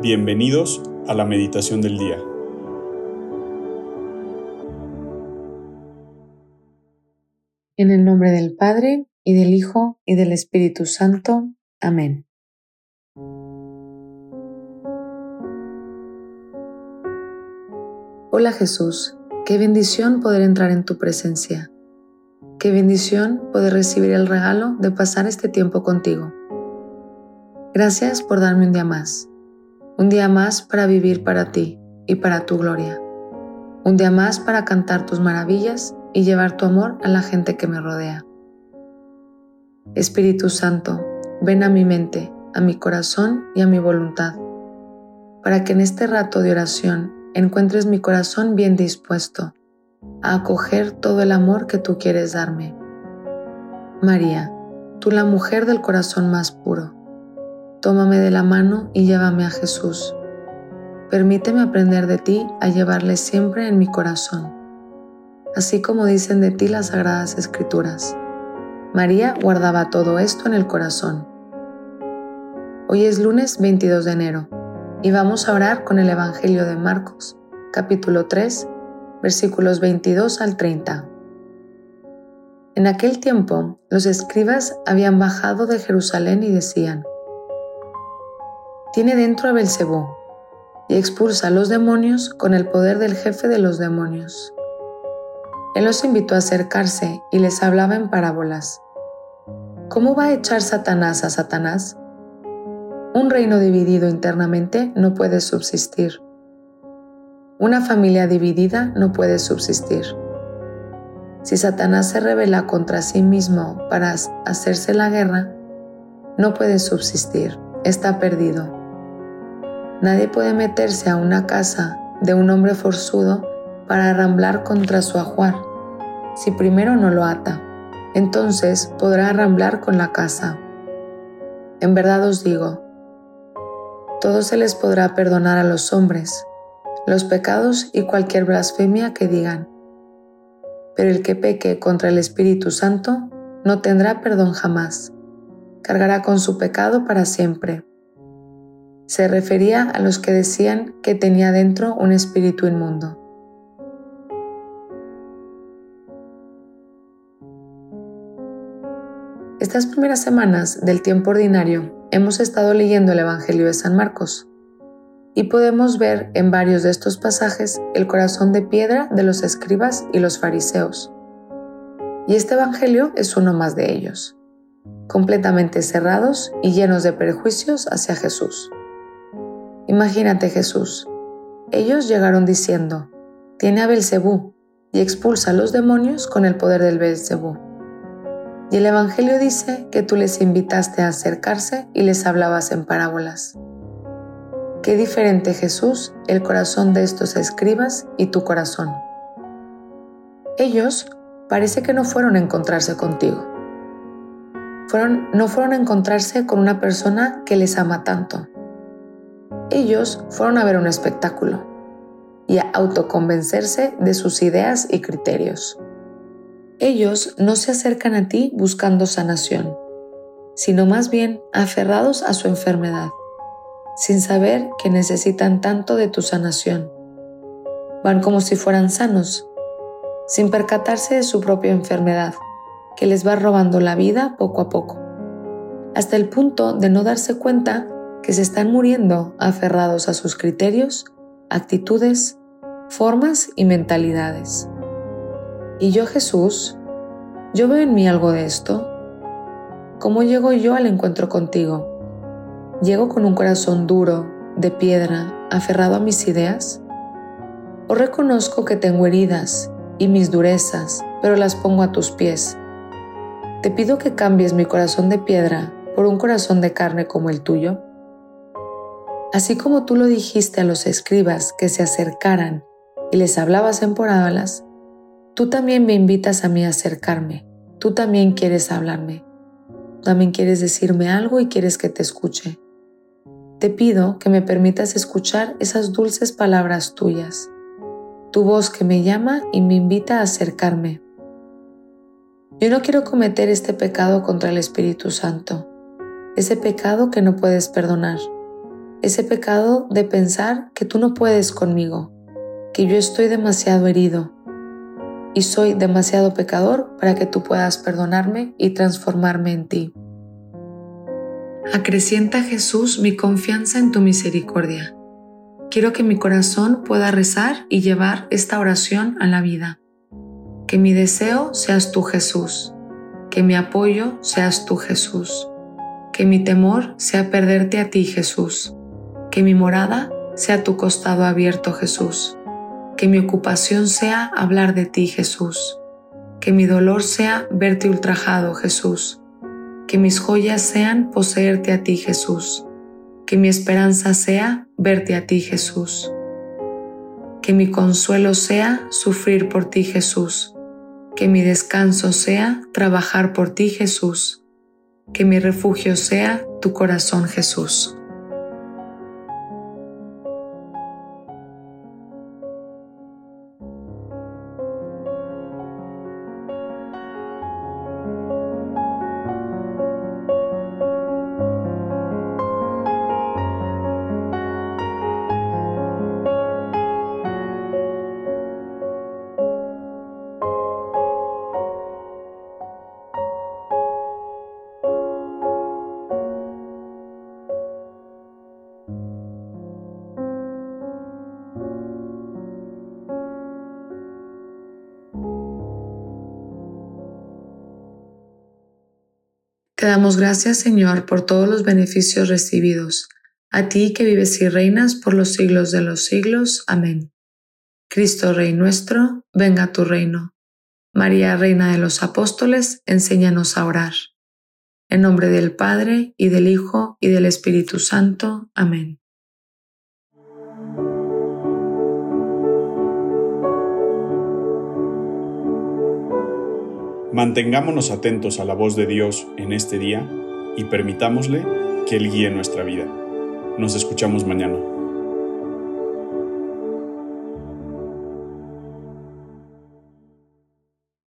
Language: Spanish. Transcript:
Bienvenidos a la meditación del día. En el nombre del Padre, y del Hijo, y del Espíritu Santo. Amén. Hola Jesús, qué bendición poder entrar en tu presencia. Qué bendición poder recibir el regalo de pasar este tiempo contigo. Gracias por darme un día más un día más para vivir para ti y para tu gloria. Un día más para cantar tus maravillas y llevar tu amor a la gente que me rodea. Espíritu Santo, ven a mi mente, a mi corazón y a mi voluntad, para que en este rato de oración encuentres mi corazón bien dispuesto a acoger todo el amor que tú quieres darme. María, tú la mujer del corazón más puro, Tómame de la mano y llévame a Jesús. Permíteme aprender de ti a llevarle siempre en mi corazón, así como dicen de ti las sagradas escrituras. María guardaba todo esto en el corazón. Hoy es lunes 22 de enero y vamos a orar con el Evangelio de Marcos, capítulo 3, versículos 22 al 30. En aquel tiempo, los escribas habían bajado de Jerusalén y decían, tiene dentro a Belcebú y expulsa a los demonios con el poder del jefe de los demonios. Él los invitó a acercarse y les hablaba en parábolas. ¿Cómo va a echar Satanás a Satanás? Un reino dividido internamente no puede subsistir. Una familia dividida no puede subsistir. Si Satanás se revela contra sí mismo para hacerse la guerra, no puede subsistir, está perdido. Nadie puede meterse a una casa de un hombre forzudo para arramblar contra su ajuar, si primero no lo ata. Entonces podrá arramblar con la casa. En verdad os digo, todo se les podrá perdonar a los hombres, los pecados y cualquier blasfemia que digan. Pero el que peque contra el Espíritu Santo no tendrá perdón jamás, cargará con su pecado para siempre se refería a los que decían que tenía dentro un espíritu inmundo. Estas primeras semanas del tiempo ordinario hemos estado leyendo el Evangelio de San Marcos y podemos ver en varios de estos pasajes el corazón de piedra de los escribas y los fariseos. Y este Evangelio es uno más de ellos, completamente cerrados y llenos de prejuicios hacia Jesús. Imagínate Jesús. Ellos llegaron diciendo, tiene a Belcebú y expulsa a los demonios con el poder del Belcebú. Y el Evangelio dice que tú les invitaste a acercarse y les hablabas en parábolas. Qué diferente Jesús, el corazón de estos escribas y tu corazón. Ellos parece que no fueron a encontrarse contigo. No fueron a encontrarse con una persona que les ama tanto, ellos fueron a ver un espectáculo y a autoconvencerse de sus ideas y criterios. Ellos no se acercan a ti buscando sanación, sino más bien aferrados a su enfermedad, sin saber que necesitan tanto de tu sanación. Van como si fueran sanos, sin percatarse de su propia enfermedad, que les va robando la vida poco a poco, hasta el punto de no darse cuenta que se están muriendo aferrados a sus criterios, actitudes, formas y mentalidades. ¿Y yo Jesús? ¿Yo veo en mí algo de esto? ¿Cómo llego yo al encuentro contigo? ¿Llego con un corazón duro, de piedra, aferrado a mis ideas? ¿O reconozco que tengo heridas y mis durezas, pero las pongo a tus pies? Te pido que cambies mi corazón de piedra por un corazón de carne como el tuyo. Así como tú lo dijiste a los escribas que se acercaran y les hablabas en parábolas, tú también me invitas a mí a acercarme. Tú también quieres hablarme. También quieres decirme algo y quieres que te escuche. Te pido que me permitas escuchar esas dulces palabras tuyas, tu voz que me llama y me invita a acercarme. Yo no quiero cometer este pecado contra el Espíritu Santo, ese pecado que no puedes perdonar ese pecado de pensar que tú no puedes conmigo, que yo estoy demasiado herido y soy demasiado pecador para que tú puedas perdonarme y transformarme en ti. Acrecienta Jesús mi confianza en tu misericordia. Quiero que mi corazón pueda rezar y llevar esta oración a la vida. Que mi deseo seas tú Jesús, que mi apoyo seas tú Jesús, que mi temor sea perderte a ti Jesús, que mi morada sea tu costado abierto Jesús, que mi ocupación sea hablar de ti Jesús, que mi dolor sea verte ultrajado Jesús, que mis joyas sean poseerte a ti Jesús, que mi esperanza sea verte a ti Jesús, que mi consuelo sea sufrir por ti Jesús, que mi descanso sea trabajar por ti Jesús, que mi refugio sea tu corazón Jesús. Te damos gracias, Señor, por todos los beneficios recibidos, a ti que vives y reinas por los siglos de los siglos. Amén. Cristo Rey nuestro, venga a tu reino. María, Reina de los Apóstoles, enséñanos a orar. En nombre del Padre, y del Hijo, y del Espíritu Santo. Amén. Mantengámonos atentos a la voz de Dios en este día y permitámosle que Él guíe nuestra vida. Nos escuchamos mañana.